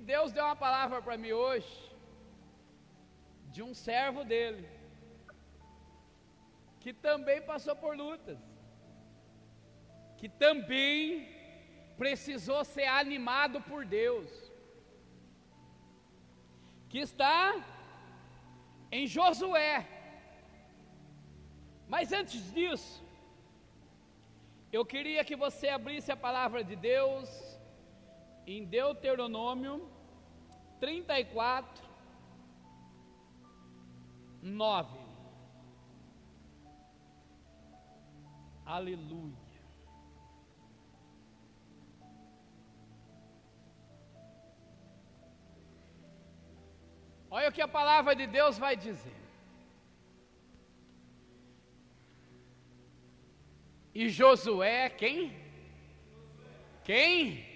Deus deu uma palavra para mim hoje, de um servo dele, que também passou por lutas, que também precisou ser animado por Deus, que está em Josué. Mas antes disso, eu queria que você abrisse a palavra de Deus em Deuteronômio 34, 9. Aleluia. Olha o que a palavra de Deus vai dizer. E Josué, quem? Quem?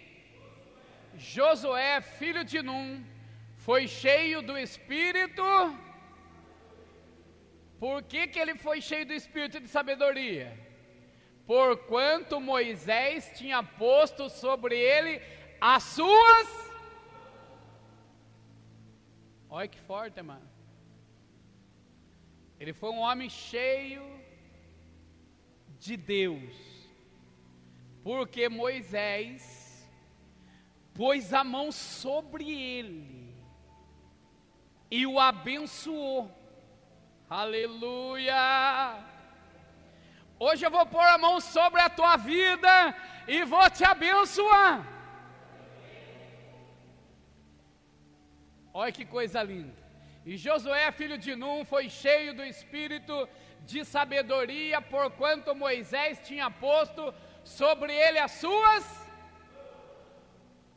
Josué, filho de Num, foi cheio do Espírito. Por que, que ele foi cheio do Espírito de sabedoria? Porquanto Moisés tinha posto sobre ele as suas Olha que forte, mano. Ele foi um homem cheio de Deus, porque Moisés pôs a mão sobre ele e o abençoou. Aleluia! Hoje eu vou pôr a mão sobre a tua vida e vou te abençoar. Olha que coisa linda. E Josué, filho de Num, foi cheio do espírito de sabedoria, porquanto Moisés tinha posto sobre ele as suas.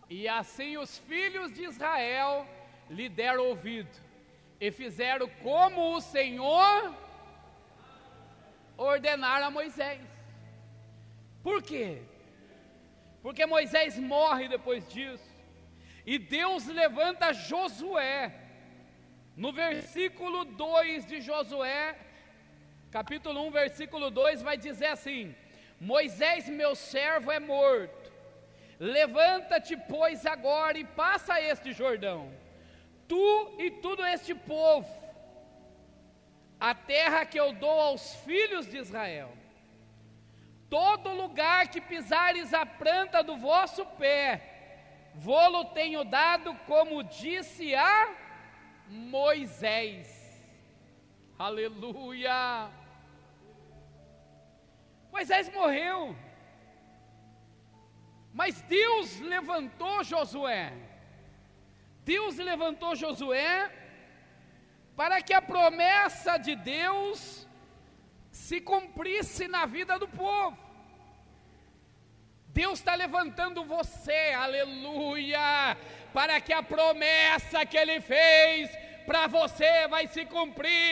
E assim os filhos de Israel lhe deram ouvido, e fizeram como o Senhor ordenara a Moisés. Por quê? Porque Moisés morre depois disso. E Deus levanta Josué, no versículo 2 de Josué, capítulo 1, versículo 2, vai dizer assim: Moisés, meu servo, é morto. Levanta-te, pois, agora e passa este Jordão, tu e todo este povo, a terra que eu dou aos filhos de Israel. Todo lugar que pisares a planta do vosso pé, Vô-lo tenho dado, como disse a Moisés. Aleluia! Moisés morreu, mas Deus levantou Josué. Deus levantou Josué para que a promessa de Deus se cumprisse na vida do povo. Deus está levantando você, aleluia, para que a promessa que Ele fez para você vai se cumprir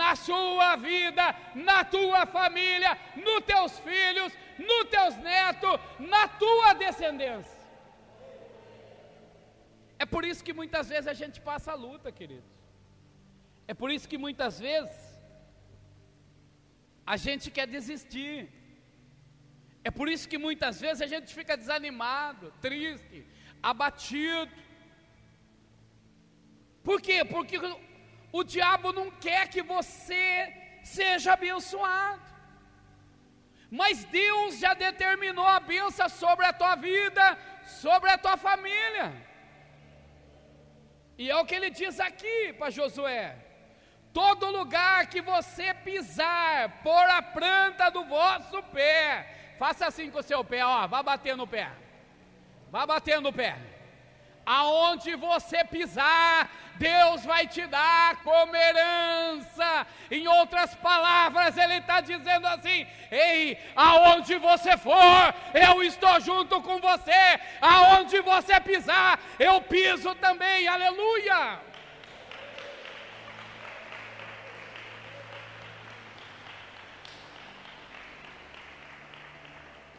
na sua vida, na tua família, nos teus filhos, nos teus netos, na tua descendência. É por isso que muitas vezes a gente passa a luta, queridos. É por isso que muitas vezes a gente quer desistir. É por isso que muitas vezes a gente fica desanimado, triste, abatido. Por quê? Porque o diabo não quer que você seja abençoado. Mas Deus já determinou a bênção sobre a tua vida, sobre a tua família. E é o que ele diz aqui para Josué: todo lugar que você pisar, por a planta do vosso pé, Faça assim com o seu pé, ó, vá bater no pé. Vá bater no pé. Aonde você pisar, Deus vai te dar como herança. Em outras palavras, Ele está dizendo assim: Ei, aonde você for, eu estou junto com você. Aonde você pisar, eu piso também. Aleluia.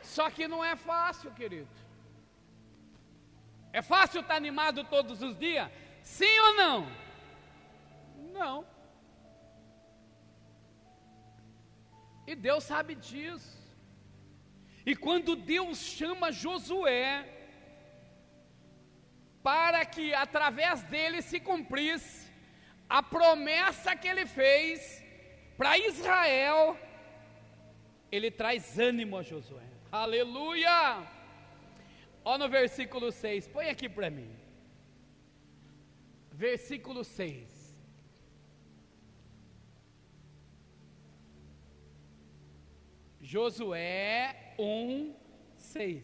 Só que não é fácil, querido. É fácil estar animado todos os dias? Sim ou não? Não. E Deus sabe disso. E quando Deus chama Josué, para que através dele se cumprisse a promessa que ele fez para Israel. Ele traz ânimo a Josué. Aleluia! Ó no versículo 6, põe aqui para mim. Versículo 6. Josué 1, 6.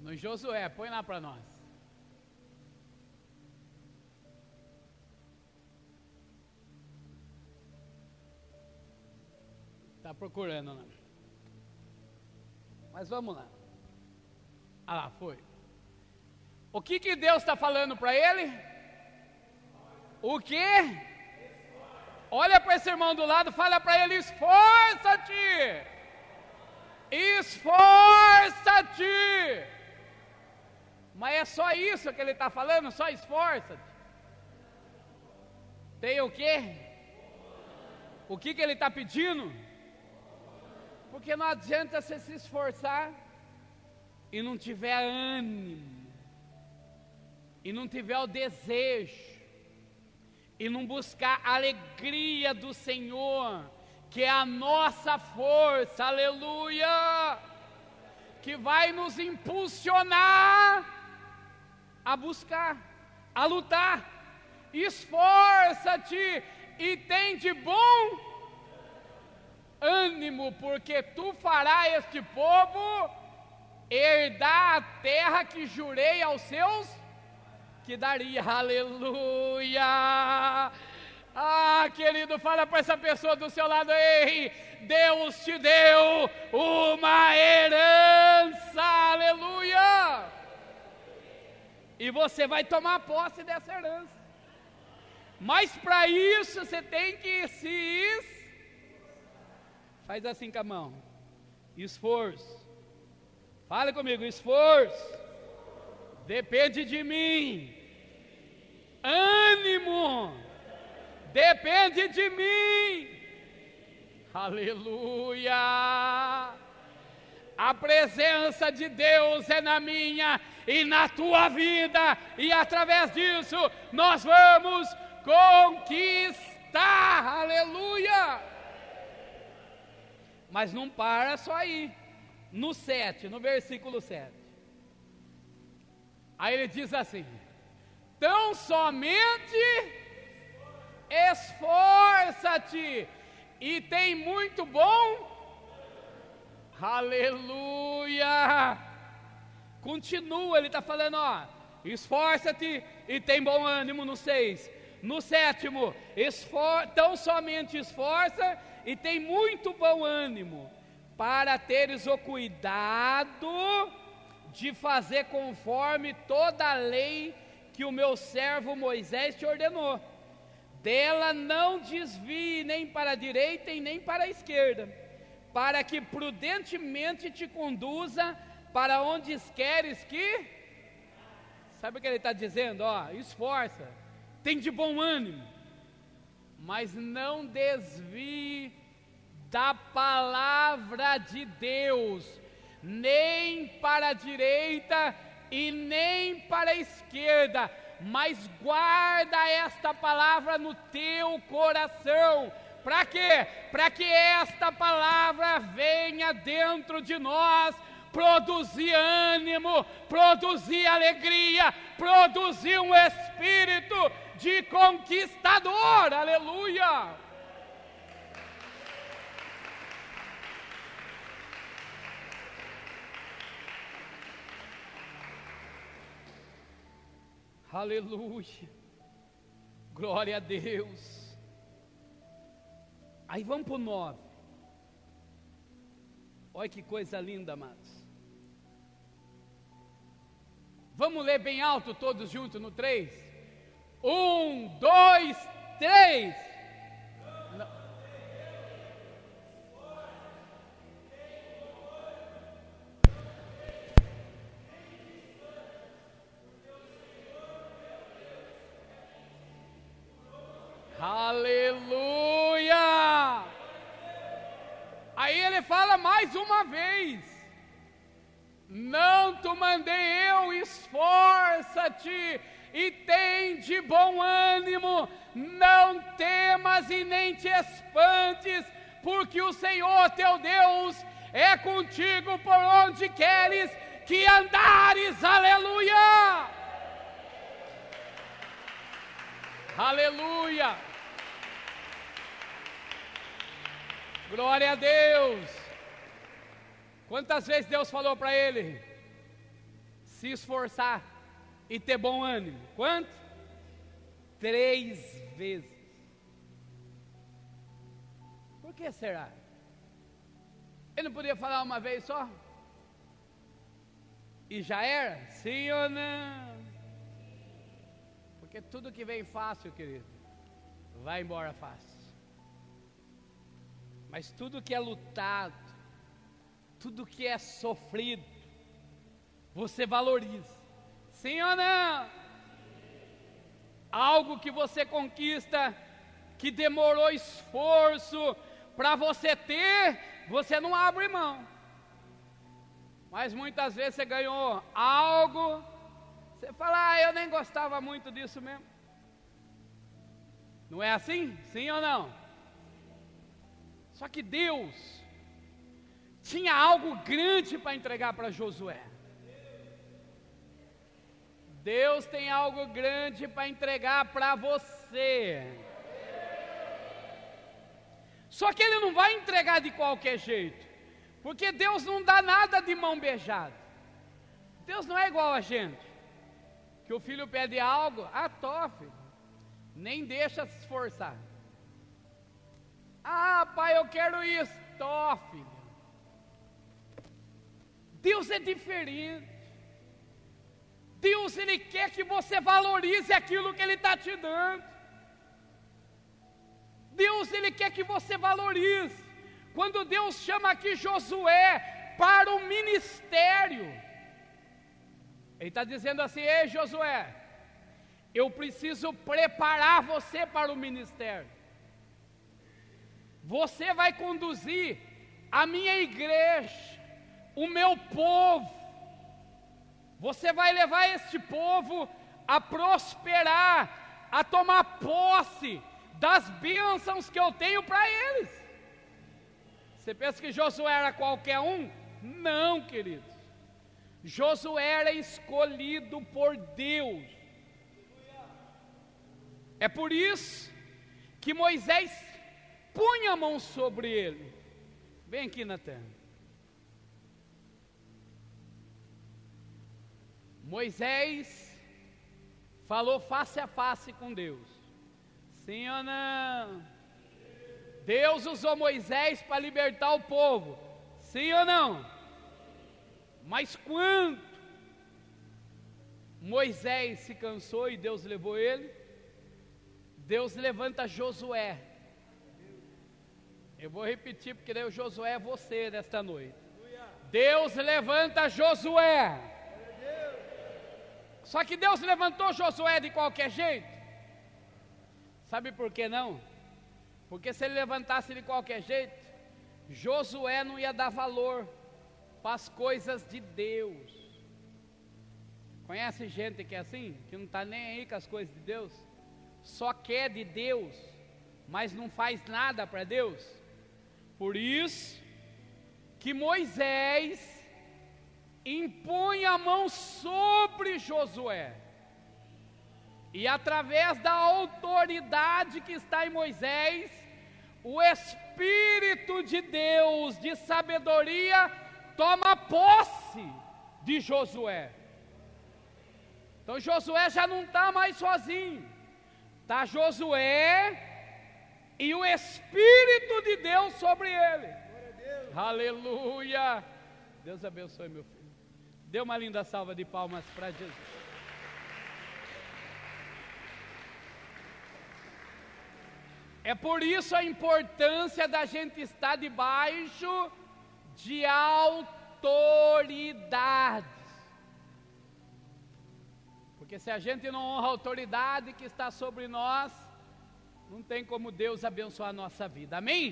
No Josué, põe lá para nós. Procurando, né? Mas vamos lá. Ah lá, foi. O que que Deus está falando para ele? O que? Olha para esse irmão do lado, fala para ele: esforça-te! Esforça-te! Mas é só isso que ele está falando? Só esforça-te. Tem o quê? O que, que ele está pedindo? Porque não adianta você se esforçar e não tiver ânimo, e não tiver o desejo, e não buscar a alegria do Senhor, que é a nossa força, aleluia, que vai nos impulsionar a buscar, a lutar. Esforça-te e tem de bom ânimo, porque tu farás este povo herdar a terra que jurei aos seus que daria, aleluia. Ah, querido, fala para essa pessoa do seu lado, ei, Deus te deu uma herança, aleluia. E você vai tomar posse dessa herança. Mas para isso você tem que se faz assim com a mão. Esforço. Fale comigo, esforço. Depende de mim ânimo, depende de mim. Aleluia! A presença de Deus é na minha e na tua vida, e através disso nós vamos conquistar. Aleluia! Mas não para só aí. No 7, no versículo 7. Aí ele diz assim: Tão somente esforça-te e tem muito bom. Aleluia! Continua, ele está falando, ó, esforça-te e tem bom ânimo no seis. No sétimo, esfor tão somente esforça e tem muito bom ânimo, para teres o cuidado de fazer conforme toda a lei que o meu servo Moisés te ordenou. Dela não desvie nem para a direita e nem para a esquerda, para que prudentemente te conduza para onde queres que. Sabe o que ele está dizendo? Ó, esforça, tem de bom ânimo, mas não desvie da palavra de Deus, nem para a direita e nem para a esquerda, mas guarda esta palavra no teu coração. Para quê? Para que esta palavra venha dentro de nós, produzir ânimo, produzir alegria, produzir um espírito de conquistador. Aleluia! Aleluia. Glória a Deus. Aí vamos para o 9. Olha que coisa linda, amados. Vamos ler bem alto todos juntos no 3? Um, dois, três. Aleluia! Aí ele fala mais uma vez: Não te mandei eu, esforça-te de bom ânimo, não temas e nem te espantes, porque o Senhor teu Deus é contigo por onde queres que andares, aleluia! Aleluia! Glória a Deus! Quantas vezes Deus falou para ele? Se esforçar e ter bom ânimo. Quanto? Três vezes. Por que será? Ele não podia falar uma vez só? E já era? Sim ou não? Porque tudo que vem fácil, querido, vai embora fácil. Mas tudo que é lutado, tudo que é sofrido, você valoriza. Sim ou não? Algo que você conquista, que demorou esforço para você ter, você não abre mão. Mas muitas vezes você ganhou algo, você fala, ah, eu nem gostava muito disso mesmo. Não é assim? Sim ou não? Só que Deus tinha algo grande para entregar para Josué. Deus tem algo grande para entregar para você. Só que Ele não vai entregar de qualquer jeito, porque Deus não dá nada de mão beijada. Deus não é igual a gente, que o filho pede algo, ah, tofe, nem deixa se esforçar. Ah, pai, eu quero isso, tofe. Deus é diferente. Deus ele quer que você valorize aquilo que ele está te dando. Deus ele quer que você valorize. Quando Deus chama aqui Josué para o ministério, Ele está dizendo assim: Ei Josué, eu preciso preparar você para o ministério. Você vai conduzir a minha igreja, o meu povo, você vai levar este povo a prosperar, a tomar posse das bênçãos que eu tenho para eles. Você pensa que Josué era qualquer um? Não, queridos. Josué era escolhido por Deus. É por isso que Moisés punha a mão sobre ele. Vem aqui, Natan. Moisés falou face a face com Deus. Sim ou não? Deus usou Moisés para libertar o povo. Sim ou não? Mas quando Moisés se cansou e Deus levou ele, Deus levanta Josué. Eu vou repetir porque daí o Josué é você nesta noite. Deus levanta Josué. Só que Deus levantou Josué de qualquer jeito. Sabe por que não? Porque se ele levantasse de qualquer jeito, Josué não ia dar valor para as coisas de Deus. Conhece gente que é assim? Que não está nem aí com as coisas de Deus? Só quer de Deus, mas não faz nada para Deus? Por isso que Moisés impõe a mão sobre Josué. E através da autoridade que está em Moisés, o Espírito de Deus de sabedoria toma posse de Josué. Então Josué já não está mais sozinho, está Josué e o Espírito de Deus sobre ele. Aleluia! Deus abençoe meu filho. Dê uma linda salva de palmas para Jesus. É por isso a importância da gente estar debaixo de autoridades. Porque se a gente não honra a autoridade que está sobre nós, não tem como Deus abençoar a nossa vida. Amém?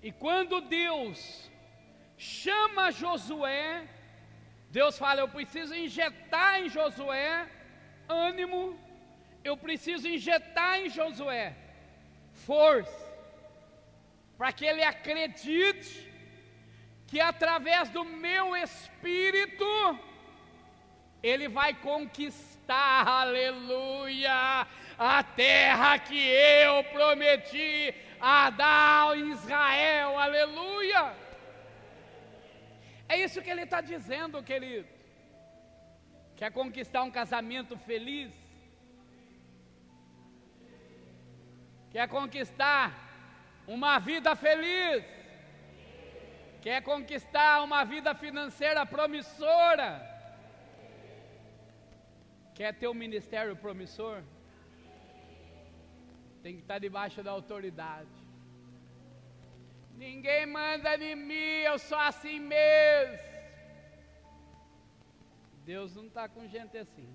E quando Deus chama Josué. Deus fala: Eu preciso injetar em Josué ânimo, eu preciso injetar em Josué força, para que ele acredite que através do meu espírito ele vai conquistar, aleluia, a terra que eu prometi a dar ao Israel, aleluia. É isso que ele está dizendo, querido. Quer conquistar um casamento feliz? Quer conquistar uma vida feliz? Quer conquistar uma vida financeira promissora? Quer ter um ministério promissor? Tem que estar debaixo da autoridade. Ninguém manda em mim, eu sou assim mesmo. Deus não está com gente assim.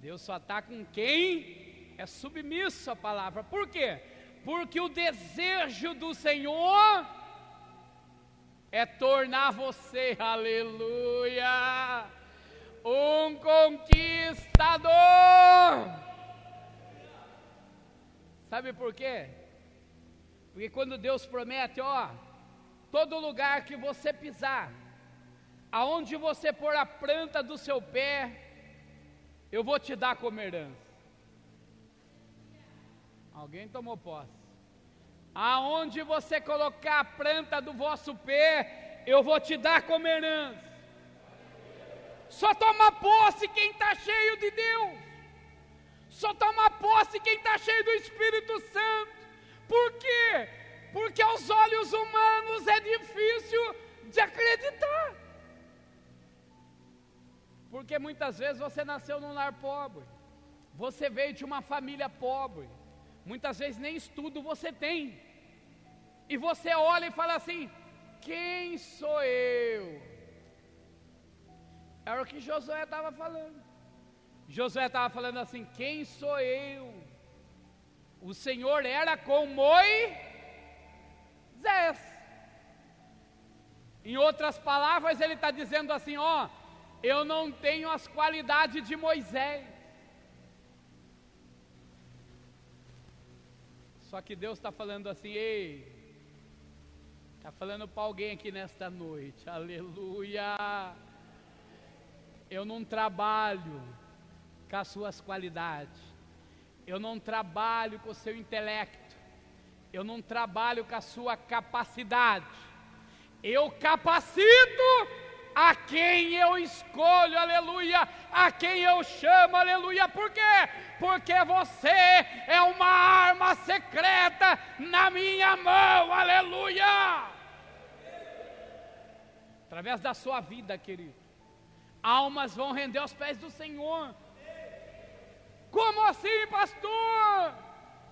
Deus só está com quem é submisso à palavra. Por quê? Porque o desejo do Senhor é tornar você, aleluia, um conquistador. Sabe por quê? Porque quando Deus promete, ó, todo lugar que você pisar, aonde você pôr a planta do seu pé, eu vou te dar como herança. Alguém tomou posse aonde você colocar a planta do vosso pé, eu vou te dar como herança. Só toma posse quem está cheio de Deus. Só toma posse quem está cheio do Espírito Santo. Por quê? Porque aos olhos humanos é difícil de acreditar. Porque muitas vezes você nasceu num lar pobre, você veio de uma família pobre, muitas vezes nem estudo você tem, e você olha e fala assim: quem sou eu? Era o que Josué estava falando. Josué estava falando assim: quem sou eu? O Senhor era com Moisés. Em outras palavras, ele está dizendo assim: ó, eu não tenho as qualidades de Moisés. Só que Deus está falando assim: ei, Está falando para alguém aqui nesta noite, aleluia. Eu não trabalho com as suas qualidades, eu não trabalho com o seu intelecto, eu não trabalho com a sua capacidade, eu capacito a quem eu escolho, aleluia, a quem eu chamo, aleluia, por quê? Porque você é uma arma secreta na minha mão, aleluia através da sua vida, querido. Almas vão render aos pés do Senhor. Como assim, pastor?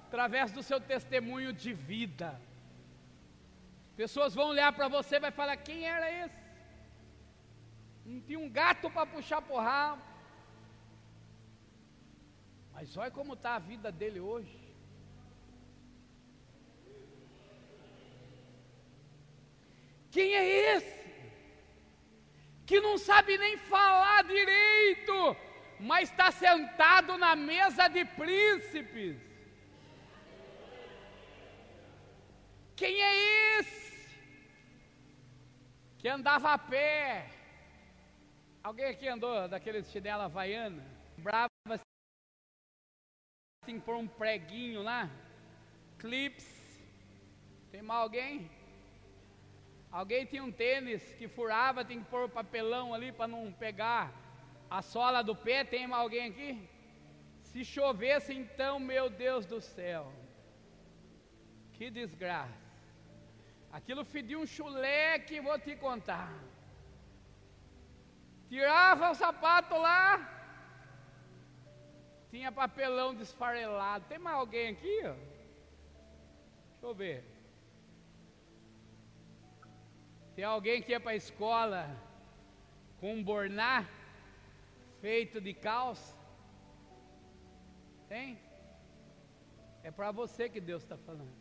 Através do seu testemunho de vida. Pessoas vão olhar para você e vai falar: quem era esse? Não tinha um gato para puxar por rabo. Mas olha como está a vida dele hoje. Quem é esse? que não sabe nem falar direito, mas está sentado na mesa de príncipes. Quem é esse? Que andava a pé. Alguém aqui andou daqueles chinela havaiana? Brava assim por um preguinho lá? Clips. Tem mais alguém? Alguém tinha um tênis que furava, tem que pôr papelão ali para não pegar a sola do pé. Tem alguém aqui? Se chovesse, então, meu Deus do céu, que desgraça. Aquilo fedia um chulé que vou te contar. Tirava o sapato lá, tinha papelão desfarelado. Tem mais alguém aqui? Ó? Deixa eu ver. Tem alguém que ia para a escola com um borná feito de calça? Tem? É para você que Deus está falando.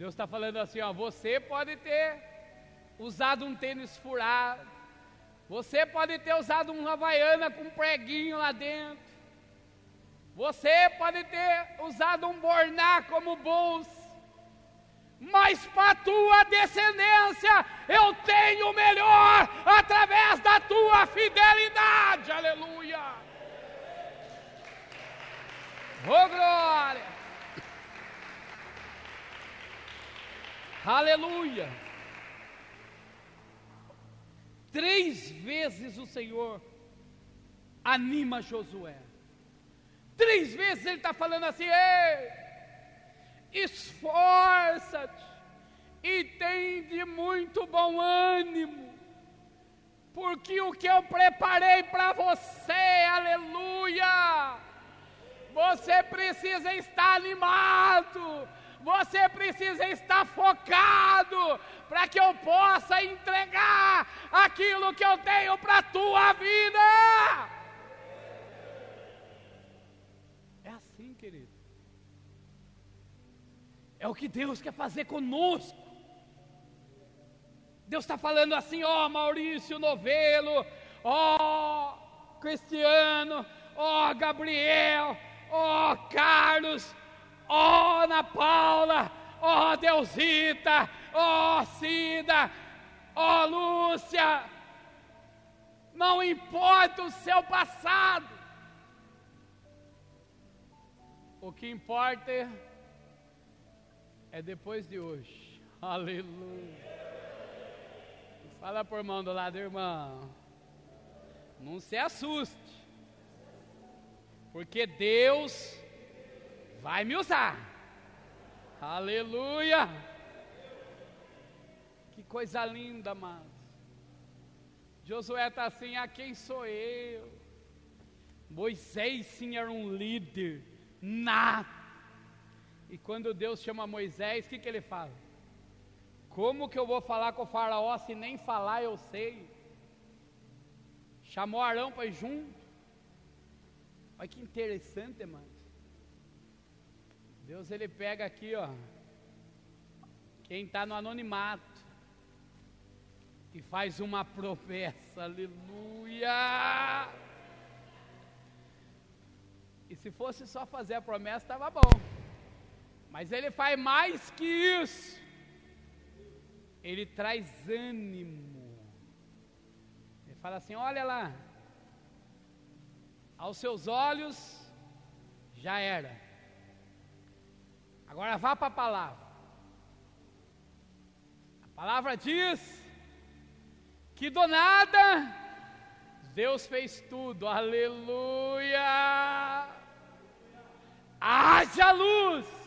Deus está falando assim: ó, você pode ter usado um tênis furado, você pode ter usado uma havaiana com um preguinho lá dentro, você pode ter usado um borná como bolsa, mas para tua descendência eu tenho o melhor através da tua fidelidade, aleluia. Oh glória, aleluia. Três vezes o Senhor anima Josué. Três vezes ele está falando assim: ei esforça-te e tem de muito bom ânimo, porque o que eu preparei para você, aleluia, você precisa estar animado, você precisa estar focado, para que eu possa entregar aquilo que eu tenho para a tua vida. É o que Deus quer fazer conosco. Deus está falando assim, ó oh, Maurício Novelo, ó oh, Cristiano, ó oh, Gabriel, ó Carlos, ó Ana Paula, ó Deusita, ó Cida, ó Lúcia. Não importa o seu passado. O que importa é é depois de hoje. Aleluia. Fala por mão do lado, irmão. Não se assuste. Porque Deus vai me usar. Aleluia. Que coisa linda, mas Josué está assim: a quem sou eu? Moisés sim era um líder nato e quando Deus chama Moisés, o que, que ele fala? Como que eu vou falar com o faraó se nem falar eu sei? Chamou Arão para ir junto. Olha que interessante, irmãos. Deus ele pega aqui, ó. Quem está no anonimato e faz uma promessa, aleluia. E se fosse só fazer a promessa, estava bom. Mas ele faz mais que isso. Ele traz ânimo. Ele fala assim: olha lá, aos seus olhos já era. Agora vá para a palavra. A palavra diz que do nada Deus fez tudo, aleluia. Haja luz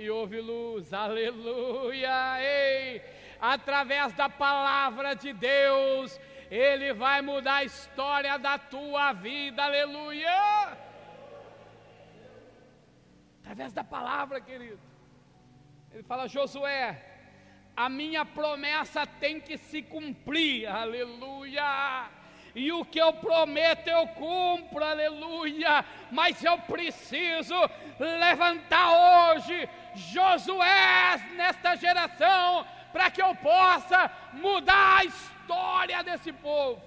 e houve luz, aleluia, ei, através da palavra de Deus, Ele vai mudar a história da tua vida, aleluia, através da palavra, querido, Ele fala, Josué, a minha promessa tem que se cumprir, aleluia, e o que eu prometo eu cumpro, aleluia. Mas eu preciso levantar hoje Josué nesta geração, para que eu possa mudar a história desse povo.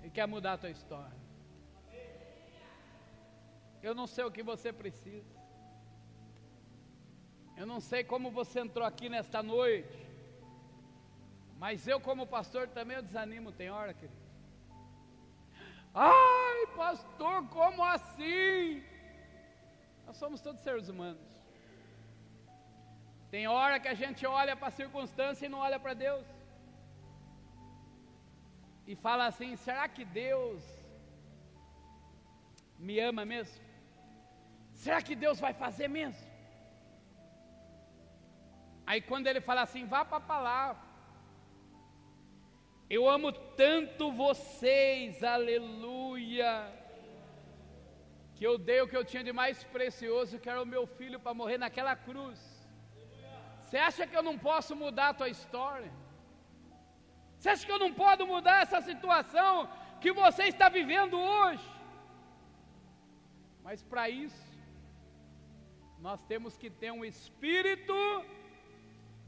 Ele quer mudar a tua história. Eu não sei o que você precisa. Eu não sei como você entrou aqui nesta noite. Mas eu, como pastor, também eu desanimo, tem hora, querido. Ai, pastor, como assim? Nós somos todos seres humanos. Tem hora que a gente olha para a circunstância e não olha para Deus. E fala assim: será que Deus me ama mesmo? Será que Deus vai fazer mesmo? Aí quando ele fala assim, vá para a palavra. Eu amo tanto vocês, aleluia que eu dei o que eu tinha de mais precioso, que era o meu filho, para morrer naquela cruz. Você acha que eu não posso mudar a tua história? Você acha que eu não posso mudar essa situação que você está vivendo hoje? Mas para isso, nós temos que ter um espírito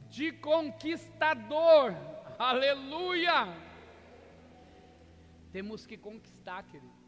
de conquistador. Aleluia! Temos que conquistar, querido.